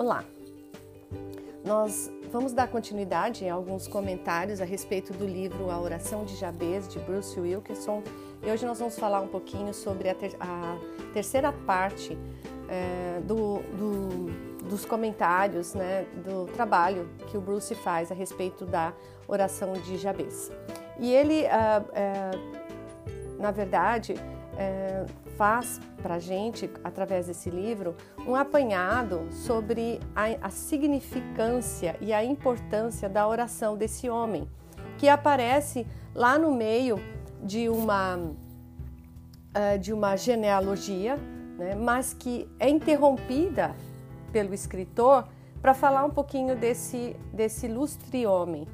Olá! Nós vamos dar continuidade a alguns comentários a respeito do livro A Oração de Jabez, de Bruce Wilkinson. E hoje nós vamos falar um pouquinho sobre a, ter a terceira parte é, do, do, dos comentários, né, do trabalho que o Bruce faz a respeito da oração de Jabez. E ele, uh, uh, na verdade, uh, faz para a gente, através desse livro, um apanhado sobre a, a significância e a importância da oração desse homem, que aparece lá no meio de uma, uh, de uma genealogia, né, mas que é interrompida pelo escritor para falar um pouquinho desse, desse ilustre homem.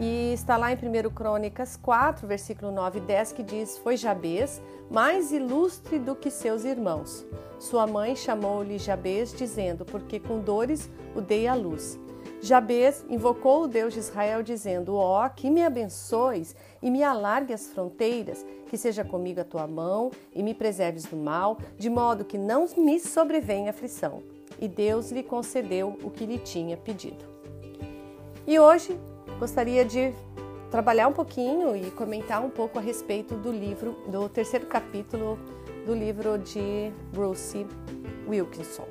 E está lá em 1 Crônicas 4, versículo 9 e 10, que diz: Foi Jabez mais ilustre do que seus irmãos. Sua mãe chamou-lhe Jabez, dizendo: Porque com dores o dei à luz. Jabez invocou o Deus de Israel, dizendo: Ó, oh, que me abençoes e me alargue as fronteiras, que seja comigo a tua mão e me preserves do mal, de modo que não me sobrevenha aflição. E Deus lhe concedeu o que lhe tinha pedido. E hoje gostaria de trabalhar um pouquinho e comentar um pouco a respeito do livro, do terceiro capítulo do livro de Bruce Wilkinson.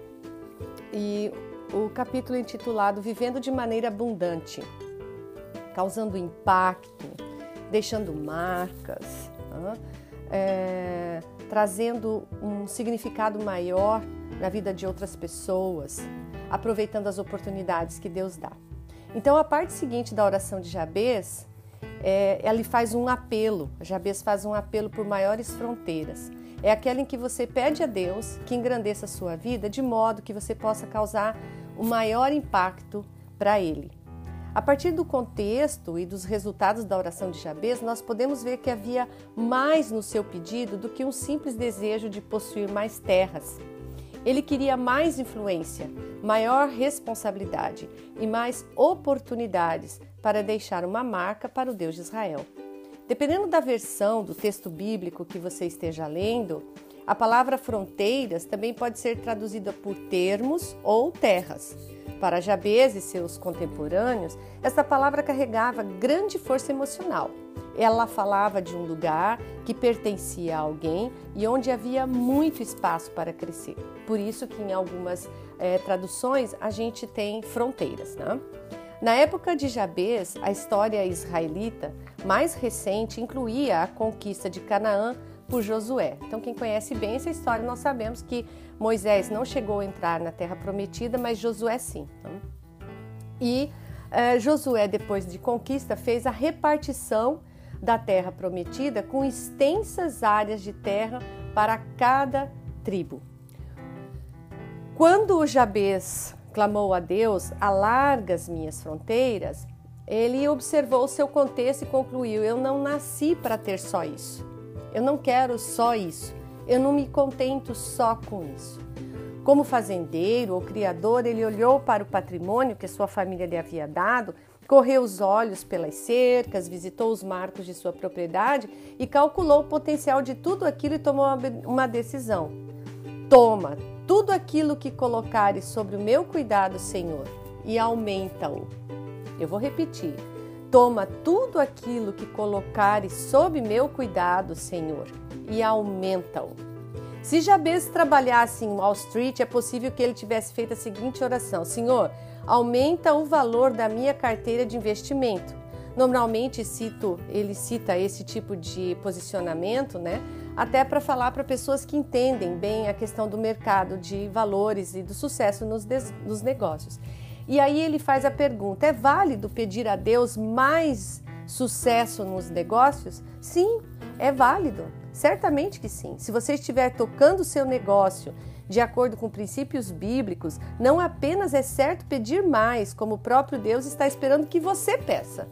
E o capítulo intitulado Vivendo de Maneira Abundante, causando impacto, deixando marcas, é, trazendo um significado maior na vida de outras pessoas, aproveitando as oportunidades que Deus dá. Então, a parte seguinte da oração de Jabez, é, faz um apelo. Jabez faz um apelo por maiores fronteiras. É aquela em que você pede a Deus que engrandeça a sua vida de modo que você possa causar o maior impacto para Ele. A partir do contexto e dos resultados da oração de Jabez, nós podemos ver que havia mais no seu pedido do que um simples desejo de possuir mais terras. Ele queria mais influência, maior responsabilidade e mais oportunidades para deixar uma marca para o Deus de Israel. Dependendo da versão do texto bíblico que você esteja lendo, a palavra fronteiras também pode ser traduzida por termos ou terras. Para Jabez e seus contemporâneos, essa palavra carregava grande força emocional. Ela falava de um lugar que pertencia a alguém e onde havia muito espaço para crescer. Por isso que em algumas é, traduções a gente tem fronteiras. Né? Na época de Jabez, a história israelita mais recente incluía a conquista de Canaã por Josué. Então, quem conhece bem essa história, nós sabemos que Moisés não chegou a entrar na terra prometida, mas Josué sim. Né? E uh, Josué, depois de conquista, fez a repartição da terra prometida com extensas áreas de terra para cada tribo. Quando Jabez clamou a Deus, alarga as minhas fronteiras, ele observou o seu contexto e concluiu: Eu não nasci para ter só isso. Eu não quero só isso. Eu não me contento só com isso. Como fazendeiro ou criador, ele olhou para o patrimônio que sua família lhe havia dado, correu os olhos pelas cercas, visitou os marcos de sua propriedade e calculou o potencial de tudo aquilo e tomou uma decisão. Toma tudo aquilo que colocares sobre o meu cuidado, Senhor, e aumenta-o. Eu vou repetir. Toma tudo aquilo que colocares sob meu cuidado, Senhor, e aumenta-o. Se Jabez trabalhasse em Wall Street, é possível que ele tivesse feito a seguinte oração: Senhor, aumenta o valor da minha carteira de investimento. Normalmente cito, ele cita esse tipo de posicionamento, né? Até para falar para pessoas que entendem bem a questão do mercado de valores e do sucesso nos, nos negócios. E aí ele faz a pergunta: é válido pedir a Deus mais sucesso nos negócios? Sim, é válido. Certamente que sim. Se você estiver tocando o seu negócio de acordo com princípios bíblicos, não apenas é certo pedir mais, como o próprio Deus está esperando que você peça.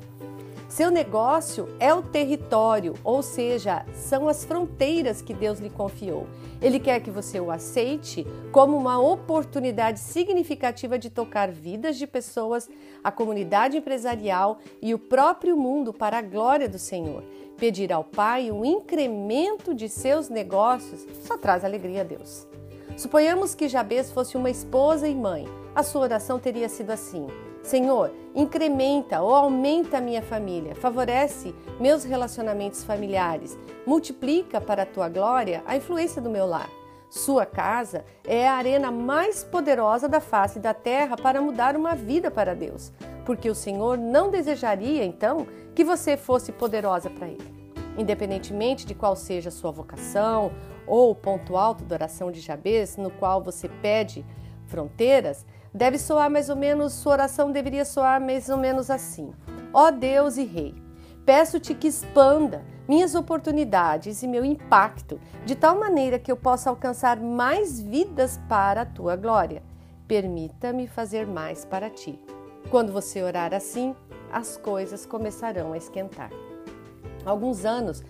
Seu negócio é o território, ou seja, são as fronteiras que Deus lhe confiou. Ele quer que você o aceite como uma oportunidade significativa de tocar vidas de pessoas, a comunidade empresarial e o próprio mundo para a glória do Senhor. Pedir ao Pai um incremento de seus negócios só traz alegria a Deus. Suponhamos que Jabez fosse uma esposa e mãe. A sua oração teria sido assim: Senhor, incrementa ou aumenta a minha família, favorece meus relacionamentos familiares, multiplica para a tua glória a influência do meu lar. Sua casa é a arena mais poderosa da face da terra para mudar uma vida para Deus, porque o Senhor não desejaria então que você fosse poderosa para Ele. Independentemente de qual seja a sua vocação ou o ponto alto da oração de Jabez, no qual você pede fronteiras, deve soar mais ou menos, sua oração deveria soar mais ou menos assim: Ó oh Deus e Rei, peço-te que expanda minhas oportunidades e meu impacto, de tal maneira que eu possa alcançar mais vidas para a tua glória. Permita-me fazer mais para ti. Quando você orar assim, as coisas começarão a esquentar. Alguns anos,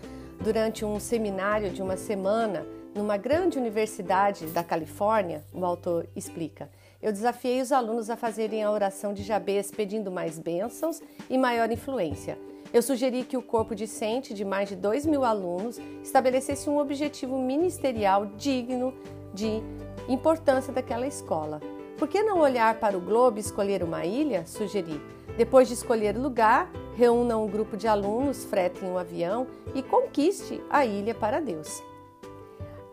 durante um seminário de uma semana numa grande universidade da Califórnia, o autor explica, eu desafiei os alunos a fazerem a oração de Jabez pedindo mais bênçãos e maior influência. Eu sugeri que o corpo discente de mais de 2 mil alunos estabelecesse um objetivo ministerial digno de importância daquela escola. Por que não olhar para o globo e escolher uma ilha? Sugeri. Depois de escolher o lugar, reúna um grupo de alunos, frete um avião e conquiste a ilha para Deus.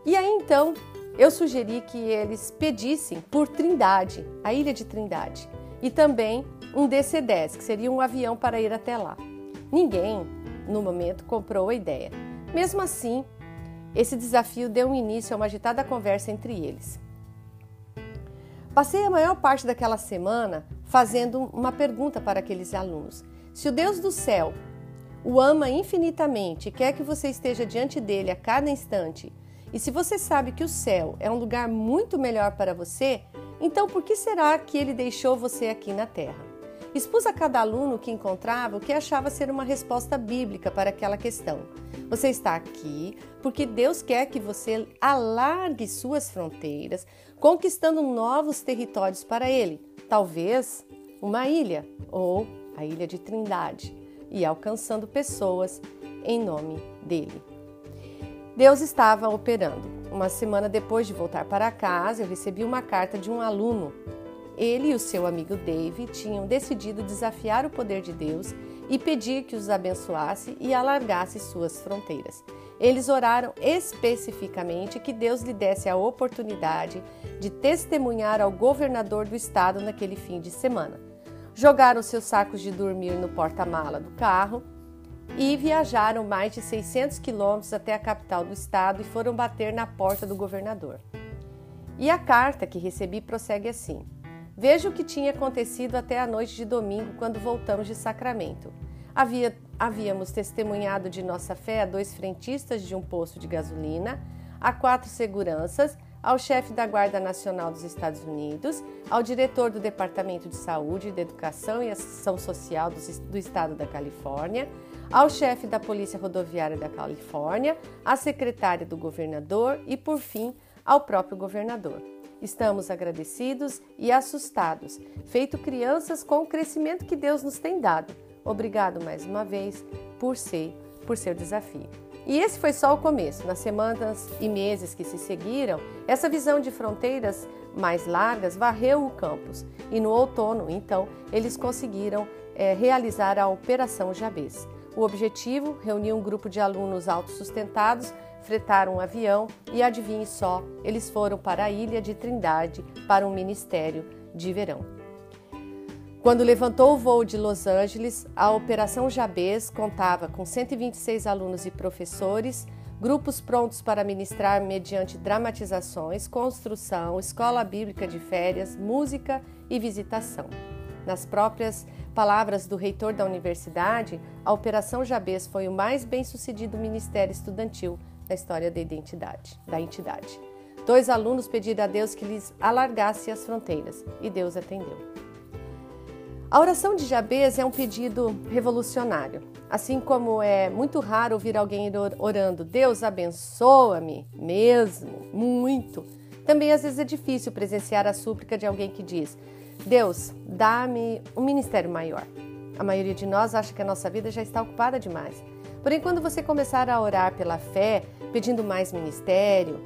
E aí então eu sugeri que eles pedissem por Trindade, a ilha de Trindade, e também um DC-10, que seria um avião para ir até lá. Ninguém, no momento, comprou a ideia. Mesmo assim, esse desafio deu início a uma agitada conversa entre eles. Passei a maior parte daquela semana fazendo uma pergunta para aqueles alunos. Se o Deus do céu o ama infinitamente e quer que você esteja diante dele a cada instante, e se você sabe que o céu é um lugar muito melhor para você, então por que será que ele deixou você aqui na terra? Expus a cada aluno que encontrava o que achava ser uma resposta bíblica para aquela questão. Você está aqui porque Deus quer que você alargue suas fronteiras, conquistando novos territórios para Ele, talvez uma ilha ou a Ilha de Trindade, e alcançando pessoas em nome dele. Deus estava operando. Uma semana depois de voltar para casa, eu recebi uma carta de um aluno ele e o seu amigo Dave tinham decidido desafiar o poder de Deus e pedir que os abençoasse e alargasse suas fronteiras. Eles oraram especificamente que Deus lhe desse a oportunidade de testemunhar ao governador do estado naquele fim de semana. Jogaram seus sacos de dormir no porta-mala do carro e viajaram mais de 600 quilômetros até a capital do estado e foram bater na porta do governador. E a carta que recebi prossegue assim: Veja o que tinha acontecido até a noite de domingo, quando voltamos de Sacramento. Havia, havíamos testemunhado de nossa fé a dois frentistas de um posto de gasolina, a quatro seguranças, ao chefe da Guarda Nacional dos Estados Unidos, ao diretor do Departamento de Saúde, de Educação e Ação Social do, do Estado da Califórnia, ao chefe da Polícia Rodoviária da Califórnia, à secretária do governador e, por fim, ao próprio governador. Estamos agradecidos e assustados, feito crianças com o crescimento que Deus nos tem dado. Obrigado mais uma vez por ser, por seu desafio. E esse foi só o começo. Nas semanas e meses que se seguiram, essa visão de fronteiras mais largas varreu o campus. E no outono, então, eles conseguiram é, realizar a Operação Jabez. O objetivo: reunir um grupo de alunos autossustentados fretaram um avião e adivinhe só, eles foram para a ilha de Trindade para um ministério de verão. Quando levantou o voo de Los Angeles, a Operação Jabez contava com 126 alunos e professores, grupos prontos para ministrar mediante dramatizações, construção, escola bíblica de férias, música e visitação. Nas próprias palavras do reitor da universidade, a Operação Jabez foi o mais bem-sucedido ministério estudantil da história da identidade, da entidade. Dois alunos pediram a Deus que lhes alargasse as fronteiras e Deus atendeu. A oração de Jabez é um pedido revolucionário. Assim como é muito raro ouvir alguém orando, Deus abençoa-me, mesmo, muito. Também às vezes é difícil presenciar a súplica de alguém que diz: Deus, dá-me um ministério maior. A maioria de nós acha que a nossa vida já está ocupada demais. Porém, quando você começar a orar pela fé, pedindo mais ministério,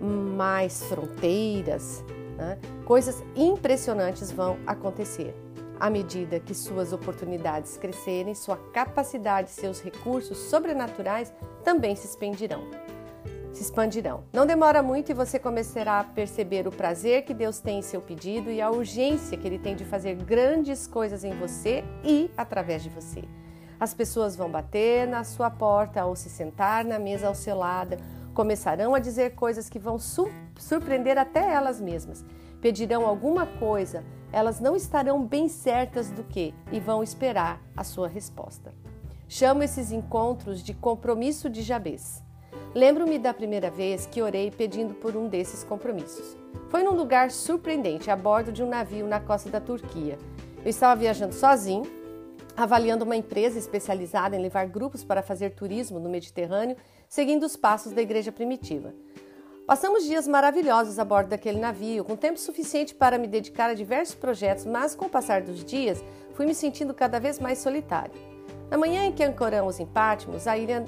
mais fronteiras, né? coisas impressionantes vão acontecer. À medida que suas oportunidades crescerem, sua capacidade, seus recursos sobrenaturais também se expandirão. Se expandirão. Não demora muito e você começará a perceber o prazer que Deus tem em seu pedido e a urgência que Ele tem de fazer grandes coisas em você e através de você. As pessoas vão bater na sua porta ou se sentar na mesa ao seu lado, começarão a dizer coisas que vão surpreender até elas mesmas. Pedirão alguma coisa, elas não estarão bem certas do que e vão esperar a sua resposta. Chamo esses encontros de compromisso de Jabez. Lembro-me da primeira vez que orei pedindo por um desses compromissos. Foi num lugar surpreendente, a bordo de um navio na costa da Turquia. Eu estava viajando sozinho avaliando uma empresa especializada em levar grupos para fazer turismo no Mediterrâneo, seguindo os passos da igreja primitiva. Passamos dias maravilhosos a bordo daquele navio, com tempo suficiente para me dedicar a diversos projetos, mas com o passar dos dias fui me sentindo cada vez mais solitário. Na manhã em que ancoramos em Patmos, a ilha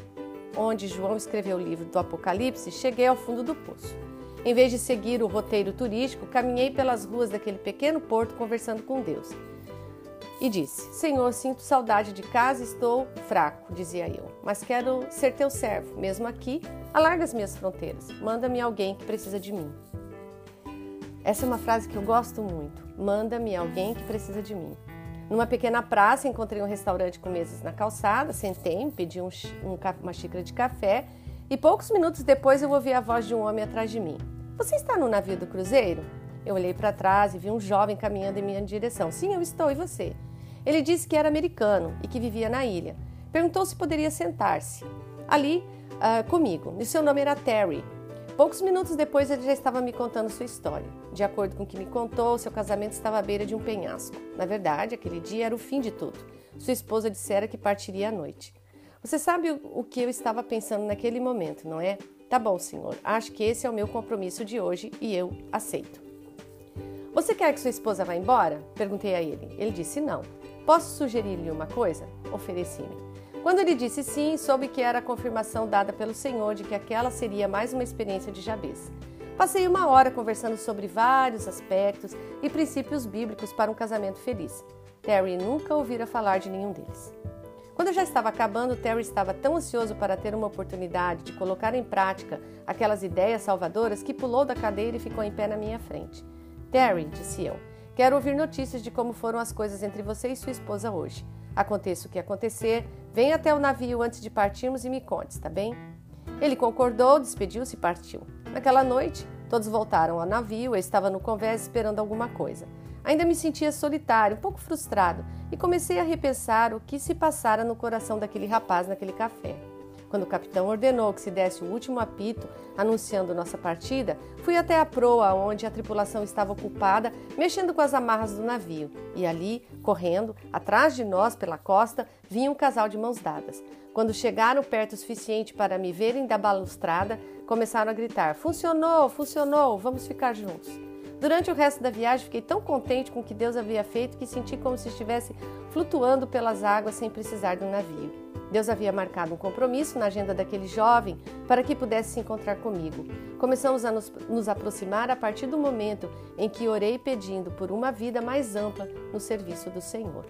onde João escreveu o livro do Apocalipse, cheguei ao fundo do poço. Em vez de seguir o roteiro turístico, caminhei pelas ruas daquele pequeno porto conversando com Deus e disse: Senhor, sinto saudade de casa estou fraco, dizia eu, mas quero ser teu servo. Mesmo aqui, alarga as minhas fronteiras. Manda-me alguém que precisa de mim. Essa é uma frase que eu gosto muito. Manda-me alguém que precisa de mim. Numa pequena praça, encontrei um restaurante com mesas na calçada, sentei, pedi um, um, uma xícara de café e poucos minutos depois eu ouvi a voz de um homem atrás de mim. Você está no navio do cruzeiro? Eu olhei para trás e vi um jovem caminhando em minha direção. Sim, eu estou, e você? Ele disse que era americano e que vivia na ilha. Perguntou se poderia sentar-se ali uh, comigo. E seu nome era Terry. Poucos minutos depois ele já estava me contando sua história. De acordo com o que me contou, seu casamento estava à beira de um penhasco. Na verdade, aquele dia era o fim de tudo. Sua esposa dissera que partiria à noite. Você sabe o que eu estava pensando naquele momento, não é? Tá bom, senhor. Acho que esse é o meu compromisso de hoje e eu aceito. Você quer que sua esposa vá embora? Perguntei a ele. Ele disse não. Posso sugerir-lhe uma coisa? Ofereci-me. Quando ele disse sim, soube que era a confirmação dada pelo Senhor de que aquela seria mais uma experiência de Jabez. Passei uma hora conversando sobre vários aspectos e princípios bíblicos para um casamento feliz. Terry nunca ouvira falar de nenhum deles. Quando já estava acabando, Terry estava tão ansioso para ter uma oportunidade de colocar em prática aquelas ideias salvadoras que pulou da cadeira e ficou em pé na minha frente. Terry, disse eu, Quero ouvir notícias de como foram as coisas entre você e sua esposa hoje. Aconteça o que acontecer, venha até o navio antes de partirmos e me conte, está bem? Ele concordou, despediu-se e partiu. Naquela noite, todos voltaram ao navio, eu estava no convés esperando alguma coisa. Ainda me sentia solitário, um pouco frustrado, e comecei a repensar o que se passara no coração daquele rapaz naquele café. Quando o capitão ordenou que se desse o último apito anunciando nossa partida, fui até a proa onde a tripulação estava ocupada, mexendo com as amarras do navio. E ali, correndo, atrás de nós pela costa, vinha um casal de mãos dadas. Quando chegaram perto o suficiente para me verem da balustrada, começaram a gritar: Funcionou, funcionou, vamos ficar juntos. Durante o resto da viagem, fiquei tão contente com o que Deus havia feito que senti como se estivesse flutuando pelas águas sem precisar do navio. Deus havia marcado um compromisso na agenda daquele jovem para que pudesse se encontrar comigo. Começamos a nos, nos, aproximar a partir do momento em que orei pedindo por uma vida mais ampla no serviço do Senhor.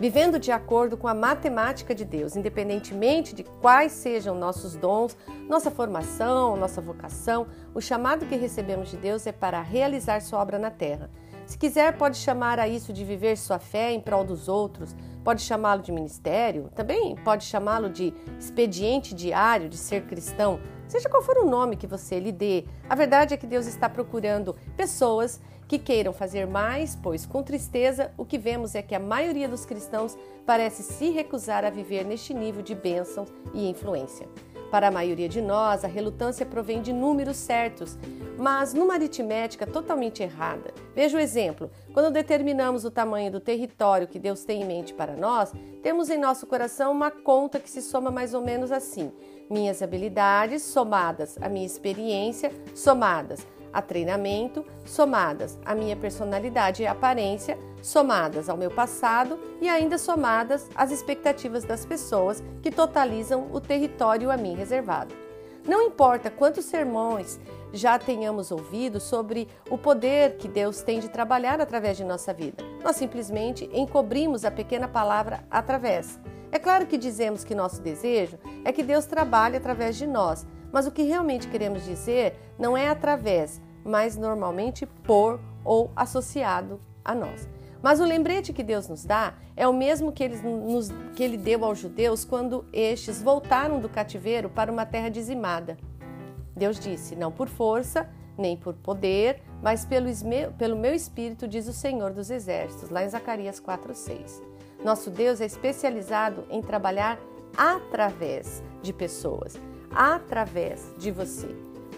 Vivendo de acordo com a matemática de Deus, independentemente de quais sejam nossos dons, nossa formação, nossa vocação, o chamado que recebemos de Deus é para realizar sua obra na terra. Se quiser, pode chamar a isso de viver sua fé em prol dos outros, pode chamá-lo de ministério, também pode chamá-lo de expediente diário de ser cristão, seja qual for o nome que você lhe dê. A verdade é que Deus está procurando pessoas que queiram fazer mais, pois com tristeza o que vemos é que a maioria dos cristãos parece se recusar a viver neste nível de bênção e influência. Para a maioria de nós, a relutância provém de números certos, mas numa aritmética totalmente errada. Veja o exemplo: quando determinamos o tamanho do território que Deus tem em mente para nós, temos em nosso coração uma conta que se soma mais ou menos assim: minhas habilidades somadas à minha experiência, somadas a treinamento, somadas à minha personalidade e aparência, somadas ao meu passado e ainda somadas às expectativas das pessoas que totalizam o território a mim reservado. Não importa quantos sermões já tenhamos ouvido sobre o poder que Deus tem de trabalhar através de nossa vida, nós simplesmente encobrimos a pequena palavra através. É claro que dizemos que nosso desejo é que Deus trabalhe através de nós, mas o que realmente queremos dizer não é através, mas normalmente por ou associado a nós. Mas o lembrete que Deus nos dá é o mesmo que ele, nos, que ele deu aos judeus quando estes voltaram do cativeiro para uma terra dizimada. Deus disse: Não por força, nem por poder, mas pelo, pelo meu espírito, diz o Senhor dos Exércitos, lá em Zacarias 4,6. Nosso Deus é especializado em trabalhar através de pessoas, através de você.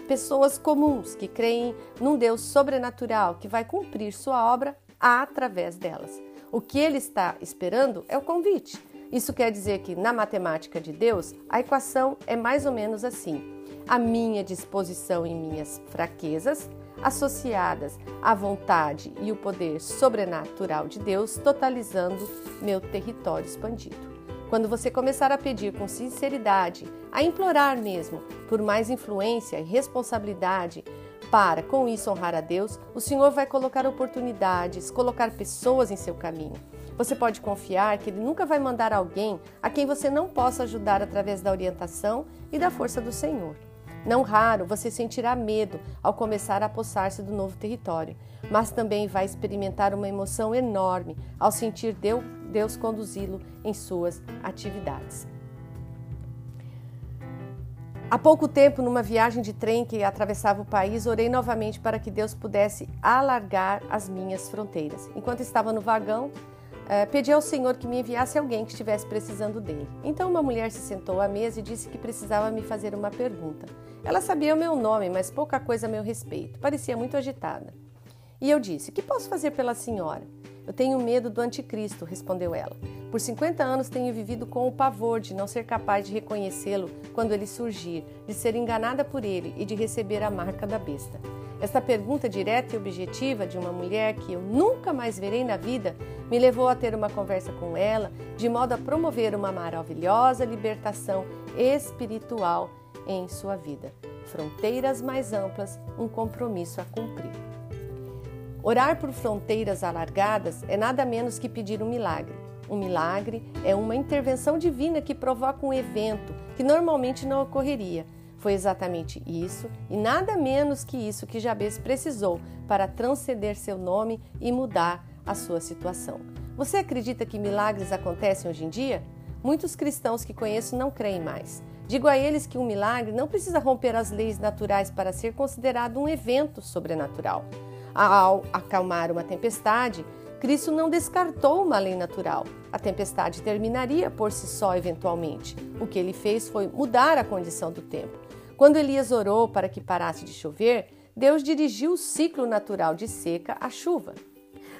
Pessoas comuns que creem num Deus sobrenatural que vai cumprir sua obra através delas. O que ele está esperando é o convite. Isso quer dizer que, na matemática de Deus, a equação é mais ou menos assim: a minha disposição em minhas fraquezas, associadas à vontade e o poder sobrenatural de Deus, totalizando meu território expandido. Quando você começar a pedir com sinceridade, a implorar mesmo por mais influência e responsabilidade, para, com isso, honrar a Deus, o Senhor vai colocar oportunidades, colocar pessoas em seu caminho. Você pode confiar que Ele nunca vai mandar alguém a quem você não possa ajudar através da orientação e da força do Senhor. Não raro você sentirá medo ao começar a apossar-se do novo território, mas também vai experimentar uma emoção enorme ao sentir Deus conduzi-lo em suas atividades. Há pouco tempo, numa viagem de trem que atravessava o país, orei novamente para que Deus pudesse alargar as minhas fronteiras. Enquanto estava no vagão, eh, pedi ao Senhor que me enviasse alguém que estivesse precisando dele. Então, uma mulher se sentou à mesa e disse que precisava me fazer uma pergunta. Ela sabia o meu nome, mas pouca coisa a meu respeito. Parecia muito agitada. E eu disse: Que posso fazer pela senhora? Eu tenho medo do anticristo, respondeu ela. Por 50 anos tenho vivido com o pavor de não ser capaz de reconhecê-lo quando ele surgir, de ser enganada por ele e de receber a marca da besta. Esta pergunta direta e objetiva de uma mulher que eu nunca mais verei na vida me levou a ter uma conversa com ela, de modo a promover uma maravilhosa libertação espiritual em sua vida. Fronteiras mais amplas, um compromisso a cumprir. Orar por fronteiras alargadas é nada menos que pedir um milagre. Um milagre é uma intervenção divina que provoca um evento que normalmente não ocorreria. Foi exatamente isso e nada menos que isso que Jabez precisou para transcender seu nome e mudar a sua situação. Você acredita que milagres acontecem hoje em dia? Muitos cristãos que conheço não creem mais. Digo a eles que um milagre não precisa romper as leis naturais para ser considerado um evento sobrenatural. Ao acalmar uma tempestade, Cristo não descartou uma lei natural. A tempestade terminaria por si só eventualmente. O que ele fez foi mudar a condição do tempo. Quando Elias orou para que parasse de chover, Deus dirigiu o ciclo natural de seca à chuva.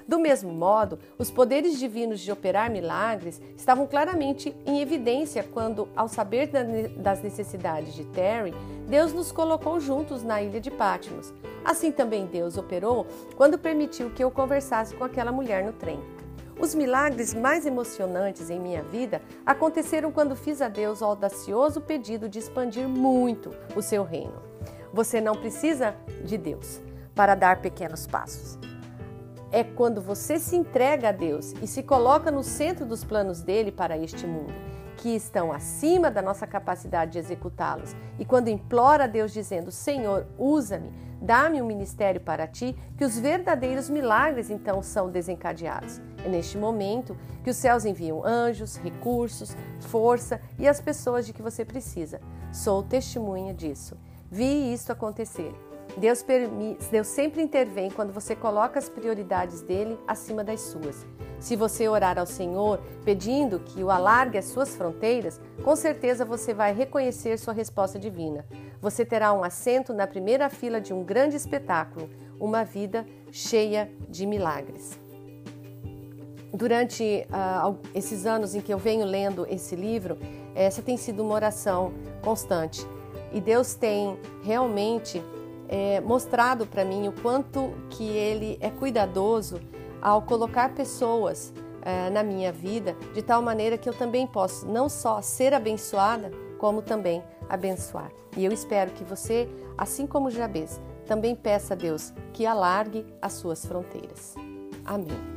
Do mesmo modo, os poderes divinos de operar milagres estavam claramente em evidência quando, ao saber das necessidades de Terry, Deus nos colocou juntos na ilha de Patmos. Assim também Deus operou quando permitiu que eu conversasse com aquela mulher no trem. Os milagres mais emocionantes em minha vida aconteceram quando fiz a Deus o audacioso pedido de expandir muito o seu reino. Você não precisa de Deus para dar pequenos passos é quando você se entrega a Deus e se coloca no centro dos planos dele para este mundo, que estão acima da nossa capacidade de executá-los. E quando implora a Deus dizendo: Senhor, usa-me, dá-me um ministério para ti, que os verdadeiros milagres então são desencadeados. É neste momento que os céus enviam anjos, recursos, força e as pessoas de que você precisa. Sou testemunha disso. Vi isto acontecer Deus, permite, Deus sempre intervém quando você coloca as prioridades dele acima das suas. Se você orar ao Senhor pedindo que o alargue as suas fronteiras, com certeza você vai reconhecer sua resposta divina. Você terá um assento na primeira fila de um grande espetáculo, uma vida cheia de milagres. Durante uh, esses anos em que eu venho lendo esse livro, essa tem sido uma oração constante. E Deus tem realmente é, mostrado para mim o quanto que ele é cuidadoso ao colocar pessoas é, na minha vida de tal maneira que eu também posso não só ser abençoada, como também abençoar. E eu espero que você, assim como Jabez, também peça a Deus que alargue as suas fronteiras. Amém.